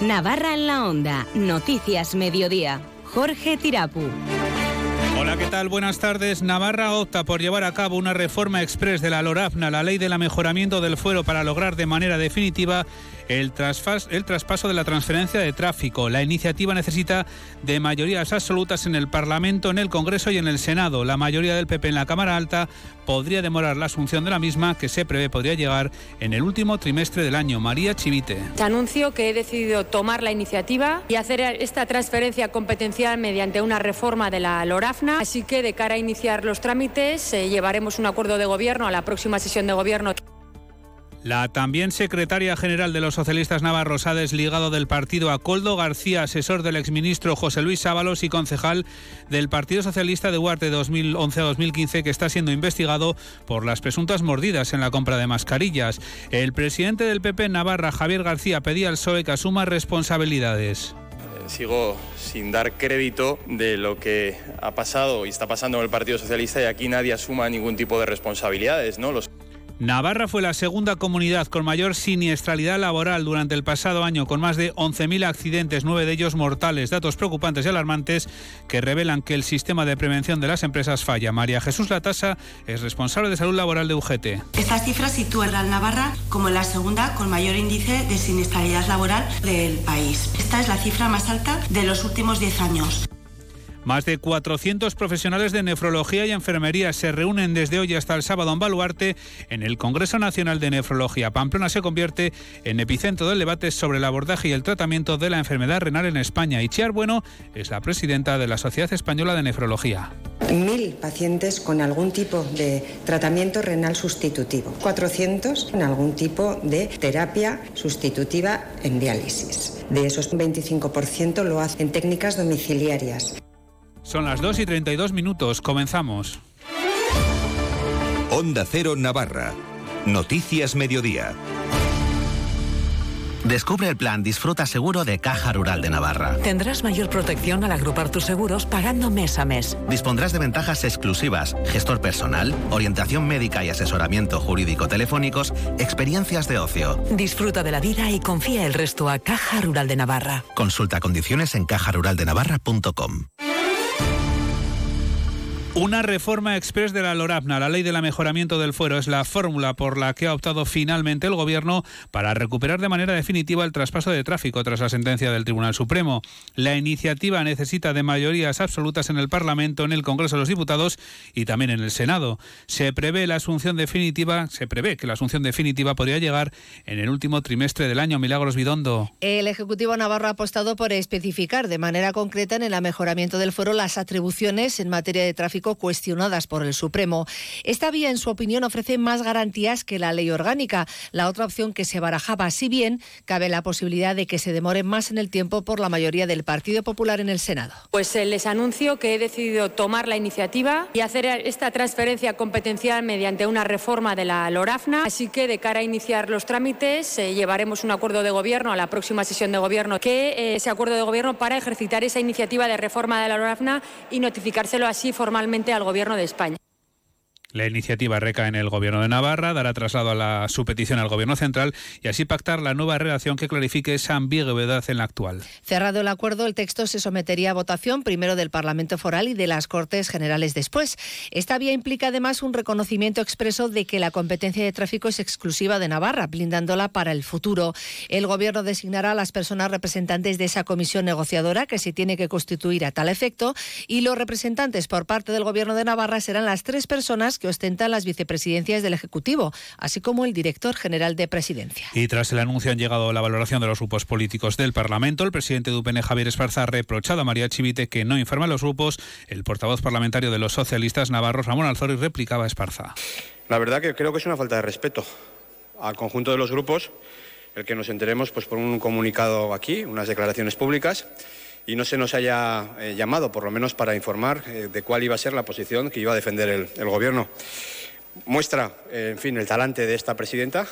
Navarra en la Onda, Noticias Mediodía. Jorge Tirapu. Hola, ¿qué tal? Buenas tardes. Navarra opta por llevar a cabo una reforma express de la LORAFNA, la ley del mejoramiento del fuero, para lograr de manera definitiva el, el traspaso de la transferencia de tráfico. La iniciativa necesita de mayorías absolutas en el Parlamento, en el Congreso y en el Senado. La mayoría del PP en la Cámara Alta podría demorar la asunción de la misma, que se prevé podría llegar en el último trimestre del año. María Chivite. Te anuncio que he decidido tomar la iniciativa y hacer esta transferencia competencial mediante una reforma de la LORAFNA. Así que de cara a iniciar los trámites, eh, llevaremos un acuerdo de gobierno a la próxima sesión de gobierno. La también secretaria general de los socialistas navarros ha desligado del partido a Coldo García, asesor del exministro José Luis Ábalos y concejal del Partido Socialista de Huarte 2011-2015, que está siendo investigado por las presuntas mordidas en la compra de mascarillas. El presidente del PP Navarra, Javier García, pedía al PSOE que asuma responsabilidades sigo sin dar crédito de lo que ha pasado y está pasando en el Partido Socialista y aquí nadie asuma ningún tipo de responsabilidades, ¿no? Los Navarra fue la segunda comunidad con mayor siniestralidad laboral durante el pasado año, con más de 11.000 accidentes, nueve de ellos mortales. Datos preocupantes y alarmantes que revelan que el sistema de prevención de las empresas falla. María Jesús Latasa es responsable de salud laboral de UGT. Estas cifras sitúan a Navarra como la segunda con mayor índice de siniestralidad laboral del país. Esta es la cifra más alta de los últimos 10 años. Más de 400 profesionales de nefrología y enfermería se reúnen desde hoy hasta el sábado en Baluarte en el Congreso Nacional de Nefrología. Pamplona se convierte en epicentro del debate sobre el abordaje y el tratamiento de la enfermedad renal en España. Chiar Bueno es la presidenta de la Sociedad Española de Nefrología. Mil pacientes con algún tipo de tratamiento renal sustitutivo. 400 con algún tipo de terapia sustitutiva en diálisis. De esos 25% lo hacen en técnicas domiciliarias. Son las 2 y 32 minutos. Comenzamos. Onda Cero Navarra. Noticias Mediodía. Descubre el plan Disfruta Seguro de Caja Rural de Navarra. Tendrás mayor protección al agrupar tus seguros pagando mes a mes. Dispondrás de ventajas exclusivas, gestor personal, orientación médica y asesoramiento jurídico telefónicos, experiencias de ocio. Disfruta de la vida y confía el resto a Caja Rural de Navarra. Consulta condiciones en cajaruraldenavarra.com. Una reforma express de la LORAPNA, la ley de mejoramiento del fuero, es la fórmula por la que ha optado finalmente el Gobierno para recuperar de manera definitiva el traspaso de tráfico tras la sentencia del Tribunal Supremo. La iniciativa necesita de mayorías absolutas en el Parlamento, en el Congreso de los Diputados y también en el Senado. Se prevé la asunción definitiva, se prevé que la asunción definitiva podría llegar en el último trimestre del año. Milagros Bidondo. El Ejecutivo Navarro ha apostado por especificar de manera concreta en el mejoramiento del fuero las atribuciones en materia de tráfico cuestionadas por el Supremo. Esta vía, en su opinión, ofrece más garantías que la ley orgánica, la otra opción que se barajaba, si bien cabe la posibilidad de que se demore más en el tiempo por la mayoría del Partido Popular en el Senado. Pues eh, les anuncio que he decidido tomar la iniciativa y hacer esta transferencia competencial mediante una reforma de la LORAFNA, así que de cara a iniciar los trámites eh, llevaremos un acuerdo de gobierno a la próxima sesión de gobierno, que eh, ese acuerdo de gobierno para ejercitar esa iniciativa de reforma de la LORAFNA y notificárselo así formalmente al Gobierno de España. La iniciativa recae en el Gobierno de Navarra, dará traslado a la, su petición al Gobierno central y así pactar la nueva redacción que clarifique esa ambigüedad en la actual. Cerrado el acuerdo, el texto se sometería a votación primero del Parlamento Foral y de las Cortes Generales después. Esta vía implica además un reconocimiento expreso de que la competencia de tráfico es exclusiva de Navarra, blindándola para el futuro. El Gobierno designará a las personas representantes de esa comisión negociadora que se tiene que constituir a tal efecto y los representantes por parte del Gobierno de Navarra serán las tres personas que ostentan las vicepresidencias del Ejecutivo, así como el director general de Presidencia. Y tras el anuncio han llegado la valoración de los grupos políticos del Parlamento. El presidente de UPN, Javier Esparza, ha reprochado a María Chivite que no informa a los grupos. El portavoz parlamentario de los socialistas navarros, Ramón Alzori, replicaba a Esparza. La verdad que creo que es una falta de respeto al conjunto de los grupos el que nos enteremos pues, por un comunicado aquí, unas declaraciones públicas y no se nos haya eh, llamado, por lo menos para informar eh, de cuál iba a ser la posición que iba a defender el, Gobierno. Muestra, eh, en fin, el talante de esta presidenta,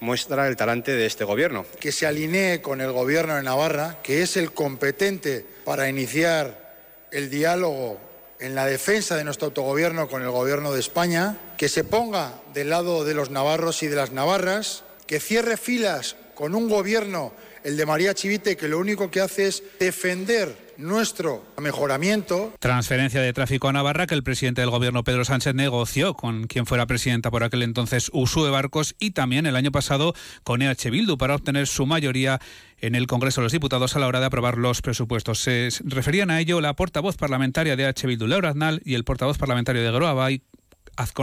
muestra el talante de este Gobierno. Que se alinee con el Gobierno de Navarra, que es el competente para iniciar el diálogo en la defensa de nuestro autogobierno con el Gobierno de España, que se ponga del lado de los navarros y de las navarras, que cierre filas con un Gobierno el de María Chivite, que lo único que hace es defender nuestro mejoramiento. Transferencia de tráfico a Navarra que el presidente del gobierno Pedro Sánchez negoció con quien fuera presidenta por aquel entonces Usue Barcos y también el año pasado con EH Bildu para obtener su mayoría en el Congreso de los Diputados a la hora de aprobar los presupuestos. Se referían a ello la portavoz parlamentaria de EH Bildu, Laura Aznal, y el portavoz parlamentario de Groabay,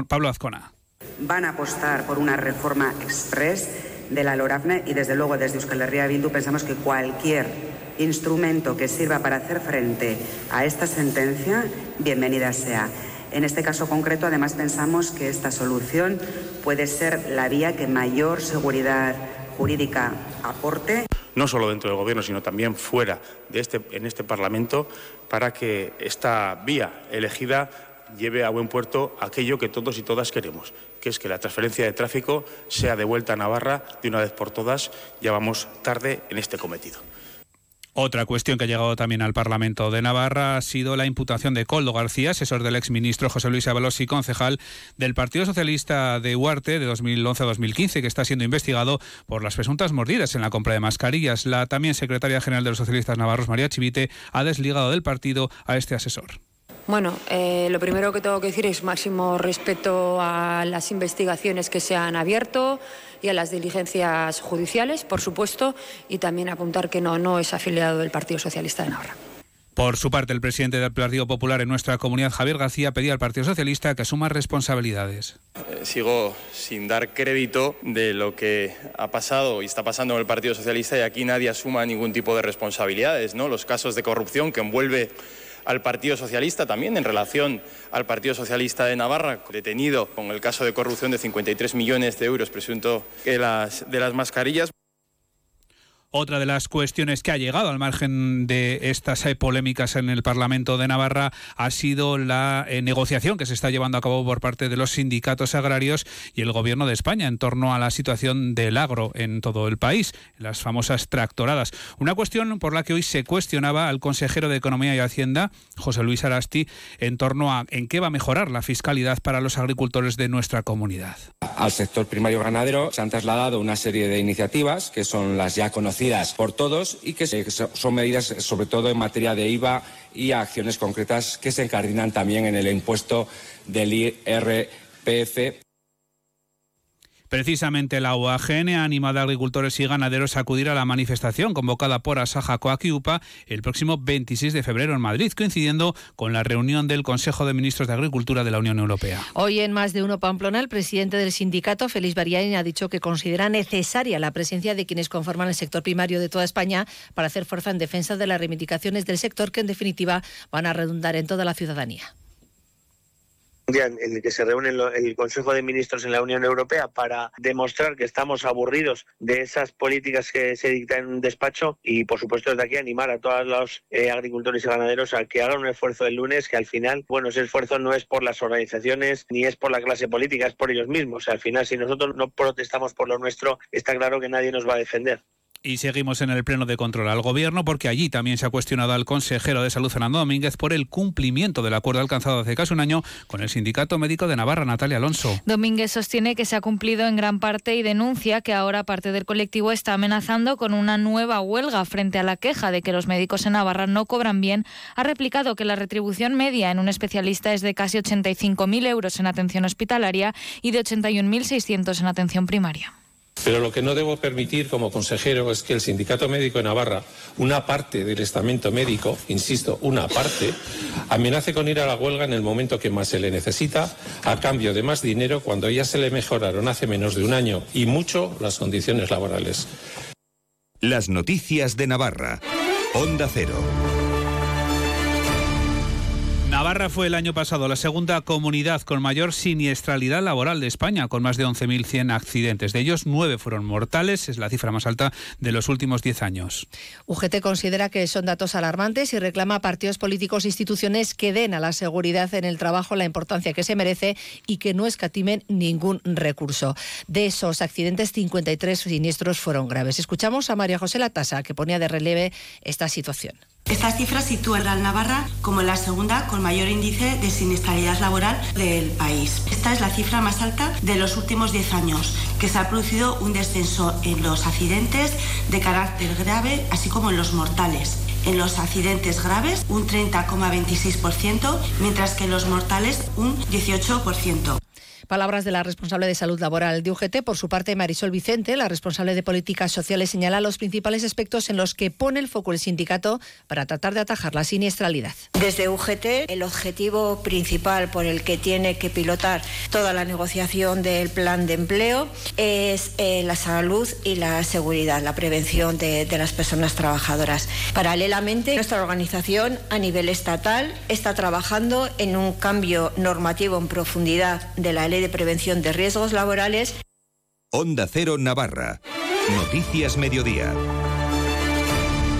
Pablo Azcona. Van a apostar por una reforma express de la LORAFNE y desde luego desde Euskal Herria Bildu pensamos que cualquier instrumento que sirva para hacer frente a esta sentencia, bienvenida sea. En este caso concreto, además, pensamos que esta solución puede ser la vía que mayor seguridad jurídica aporte. No solo dentro del Gobierno, sino también fuera de este, en este Parlamento, para que esta vía elegida lleve a buen puerto aquello que todos y todas queremos, que es que la transferencia de tráfico sea devuelta a Navarra de una vez por todas. Ya vamos tarde en este cometido. Otra cuestión que ha llegado también al Parlamento de Navarra ha sido la imputación de Coldo García, asesor del exministro José Luis Avalos y concejal del Partido Socialista de Huarte de 2011 a 2015, que está siendo investigado por las presuntas mordidas en la compra de mascarillas. La también secretaria general de los socialistas navarros, María Chivite, ha desligado del partido a este asesor. Bueno, eh, lo primero que tengo que decir es máximo respeto a las investigaciones que se han abierto y a las diligencias judiciales, por supuesto, y también apuntar que no, no es afiliado del Partido Socialista de Navarra. Por su parte, el presidente del Partido Popular en nuestra comunidad, Javier García, pedía al Partido Socialista que asuma responsabilidades. Eh, sigo sin dar crédito de lo que ha pasado y está pasando en el Partido Socialista y aquí nadie asuma ningún tipo de responsabilidades. ¿no? Los casos de corrupción que envuelve al Partido Socialista, también en relación al Partido Socialista de Navarra, detenido con el caso de corrupción de 53 millones de euros presunto de las, de las mascarillas. Otra de las cuestiones que ha llegado al margen de estas eh, polémicas en el Parlamento de Navarra ha sido la eh, negociación que se está llevando a cabo por parte de los sindicatos agrarios y el Gobierno de España en torno a la situación del agro en todo el país, las famosas tractoradas. Una cuestión por la que hoy se cuestionaba al consejero de Economía y Hacienda, José Luis Arasti, en torno a en qué va a mejorar la fiscalidad para los agricultores de nuestra comunidad. Al sector primario ganadero se han trasladado una serie de iniciativas que son las ya conocidas por todos y que son medidas sobre todo en materia de IVA y acciones concretas que se encardinan también en el impuesto del IRPF Precisamente la UAGN ha animado a agricultores y ganaderos a acudir a la manifestación convocada por Asaja Coaquiupa el próximo 26 de febrero en Madrid, coincidiendo con la reunión del Consejo de Ministros de Agricultura de la Unión Europea. Hoy en Más de Uno Pamplona, el presidente del sindicato, Félix Bariani, ha dicho que considera necesaria la presencia de quienes conforman el sector primario de toda España para hacer fuerza en defensa de las reivindicaciones del sector que en definitiva van a redundar en toda la ciudadanía en el que se reúne el Consejo de Ministros en la Unión Europea para demostrar que estamos aburridos de esas políticas que se dictan en un despacho y, por supuesto, desde aquí animar a todos los eh, agricultores y ganaderos a que hagan un esfuerzo el lunes, que al final, bueno, ese esfuerzo no es por las organizaciones ni es por la clase política, es por ellos mismos. al final, si nosotros no protestamos por lo nuestro, está claro que nadie nos va a defender. Y seguimos en el pleno de control al gobierno porque allí también se ha cuestionado al consejero de salud Fernando Domínguez por el cumplimiento del acuerdo alcanzado hace casi un año con el Sindicato Médico de Navarra, Natalia Alonso. Domínguez sostiene que se ha cumplido en gran parte y denuncia que ahora parte del colectivo está amenazando con una nueva huelga frente a la queja de que los médicos en Navarra no cobran bien. Ha replicado que la retribución media en un especialista es de casi 85.000 euros en atención hospitalaria y de 81.600 en atención primaria. Pero lo que no debo permitir como consejero es que el Sindicato Médico de Navarra, una parte del estamento médico, insisto, una parte, amenace con ir a la huelga en el momento que más se le necesita, a cambio de más dinero cuando ya se le mejoraron hace menos de un año y mucho las condiciones laborales. Las noticias de Navarra. Onda Cero. Navarra fue el año pasado la segunda comunidad con mayor siniestralidad laboral de España, con más de 11.100 accidentes. De ellos, nueve fueron mortales, es la cifra más alta de los últimos diez años. UGT considera que son datos alarmantes y reclama a partidos políticos e instituciones que den a la seguridad en el trabajo la importancia que se merece y que no escatimen ningún recurso. De esos accidentes, 53 siniestros fueron graves. Escuchamos a María José Latasa, que ponía de relieve esta situación. Esta cifra sitúa a Navarra como la segunda con mayor índice de siniestralidad laboral del país. Esta es la cifra más alta de los últimos 10 años, que se ha producido un descenso en los accidentes de carácter grave, así como en los mortales. En los accidentes graves un 30,26%, mientras que en los mortales un 18%. Palabras de la responsable de salud laboral de UGT. Por su parte, Marisol Vicente, la responsable de políticas sociales, señala los principales aspectos en los que pone el foco el sindicato para tratar de atajar la siniestralidad. Desde UGT, el objetivo principal por el que tiene que pilotar toda la negociación del plan de empleo es eh, la salud y la seguridad, la prevención de, de las personas trabajadoras. Paralelamente, nuestra organización a nivel estatal está trabajando en un cambio normativo en profundidad de la ley de Prevención de Riesgos Laborales. Onda Cero Navarra. Noticias Mediodía.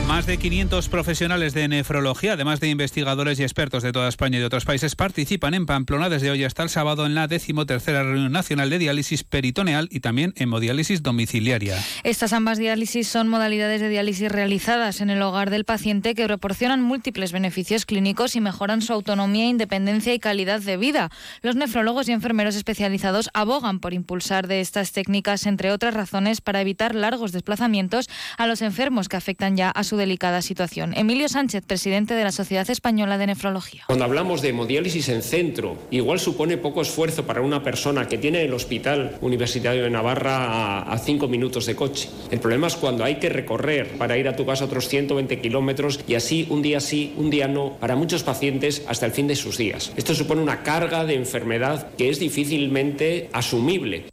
Más de 500 profesionales de nefrología, además de investigadores y expertos de toda España y de otros países, participan en Pamplona desde hoy hasta el sábado en la decimotercera reunión nacional de diálisis peritoneal y también hemodiálisis domiciliaria. Estas ambas diálisis son modalidades de diálisis realizadas en el hogar del paciente que proporcionan múltiples beneficios clínicos y mejoran su autonomía, independencia y calidad de vida. Los nefrólogos y enfermeros especializados abogan por impulsar de estas técnicas, entre otras razones, para evitar largos desplazamientos a los enfermos que afectan ya a su delicada situación. Emilio Sánchez, presidente de la Sociedad Española de Nefrología. Cuando hablamos de hemodiálisis en centro, igual supone poco esfuerzo para una persona que tiene el Hospital Universitario de Navarra a, a cinco minutos de coche. El problema es cuando hay que recorrer para ir a tu casa otros 120 kilómetros y así un día sí, un día no, para muchos pacientes hasta el fin de sus días. Esto supone una carga de enfermedad que es difícilmente asumible.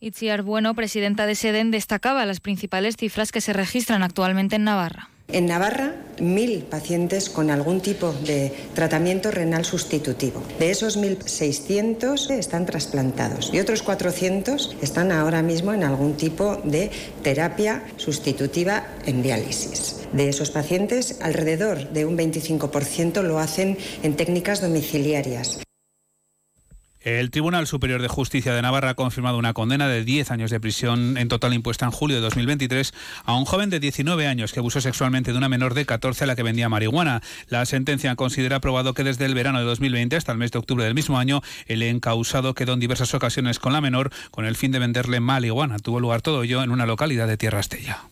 Itziar Bueno, presidenta de SEDEN, destacaba las principales cifras que se registran actualmente en Navarra. En Navarra, mil pacientes con algún tipo de tratamiento renal sustitutivo. De esos 1.600 están trasplantados y otros 400 están ahora mismo en algún tipo de terapia sustitutiva en diálisis. De esos pacientes, alrededor de un 25% lo hacen en técnicas domiciliarias. El Tribunal Superior de Justicia de Navarra ha confirmado una condena de 10 años de prisión en total impuesta en julio de 2023 a un joven de 19 años que abusó sexualmente de una menor de 14 a la que vendía marihuana. La sentencia considera probado que desde el verano de 2020 hasta el mes de octubre del mismo año el encausado quedó en diversas ocasiones con la menor con el fin de venderle marihuana. Tuvo lugar todo ello en una localidad de Tierra Estella.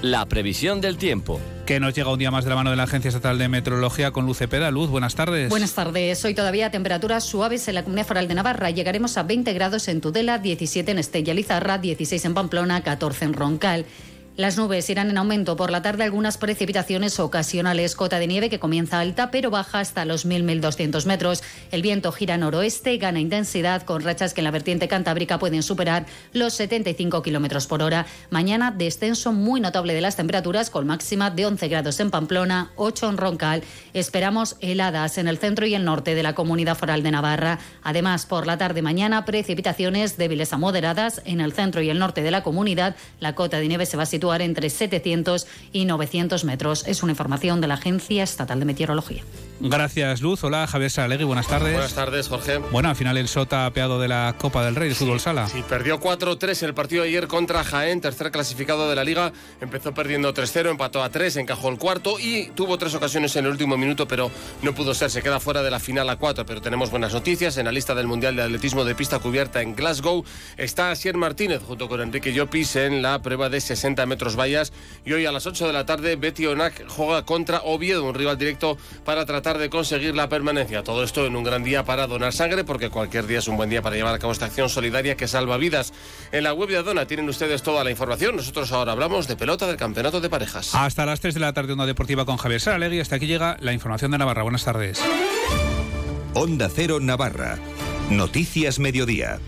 La previsión del tiempo. Que nos llega un día más de la mano de la Agencia Estatal de Meteorología con Luz Cepeda. Luz, buenas tardes. Buenas tardes. Hoy todavía temperaturas suaves en la Comunidad Foral de Navarra. Llegaremos a 20 grados en Tudela, 17 en Estella Lizarra, 16 en Pamplona, 14 en Roncal. Las nubes irán en aumento por la tarde, algunas precipitaciones ocasionales. Cota de nieve que comienza alta pero baja hasta los 1.000-1.200 metros. El viento gira noroeste, gana intensidad con rachas que en la vertiente cantábrica pueden superar los 75 kilómetros por hora. Mañana descenso muy notable de las temperaturas con máxima de 11 grados en Pamplona, 8 en Roncal. Esperamos heladas en el centro y el norte de la comunidad foral de Navarra. Además, por la tarde mañana, precipitaciones débiles a moderadas en el centro y el norte de la comunidad. La cota de nieve se va a situar entre 700 y 900 metros. Es una información de la Agencia Estatal de Meteorología. Gracias, Luz. Hola, Javier Saralegui, buenas tardes. Buenas tardes, Jorge. Bueno, al final el Sota apeado de la Copa del Rey de Fútbol Sala. Sí, perdió 4-3 en el partido de ayer contra Jaén, tercer clasificado de la Liga. Empezó perdiendo 3-0, empató a 3, encajó el cuarto y tuvo tres ocasiones en el último minuto, pero no pudo ser. Se queda fuera de la final a 4, pero tenemos buenas noticias. En la lista del Mundial de Atletismo de Pista Cubierta en Glasgow está Asier Martínez junto con Enrique Llopis en la prueba de 60 metros vallas. Y hoy a las 8 de la tarde, Betty Onak juega contra Oviedo, un rival directo para tratar de conseguir la permanencia. Todo esto en un gran día para donar sangre, porque cualquier día es un buen día para llevar a cabo esta acción solidaria que salva vidas. En la web de Adona tienen ustedes toda la información. Nosotros ahora hablamos de pelota del campeonato de parejas. Hasta las 3 de la tarde, Onda Deportiva con Javier Saralegui. Hasta aquí llega la información de Navarra. Buenas tardes. Onda Cero Navarra. Noticias Mediodía.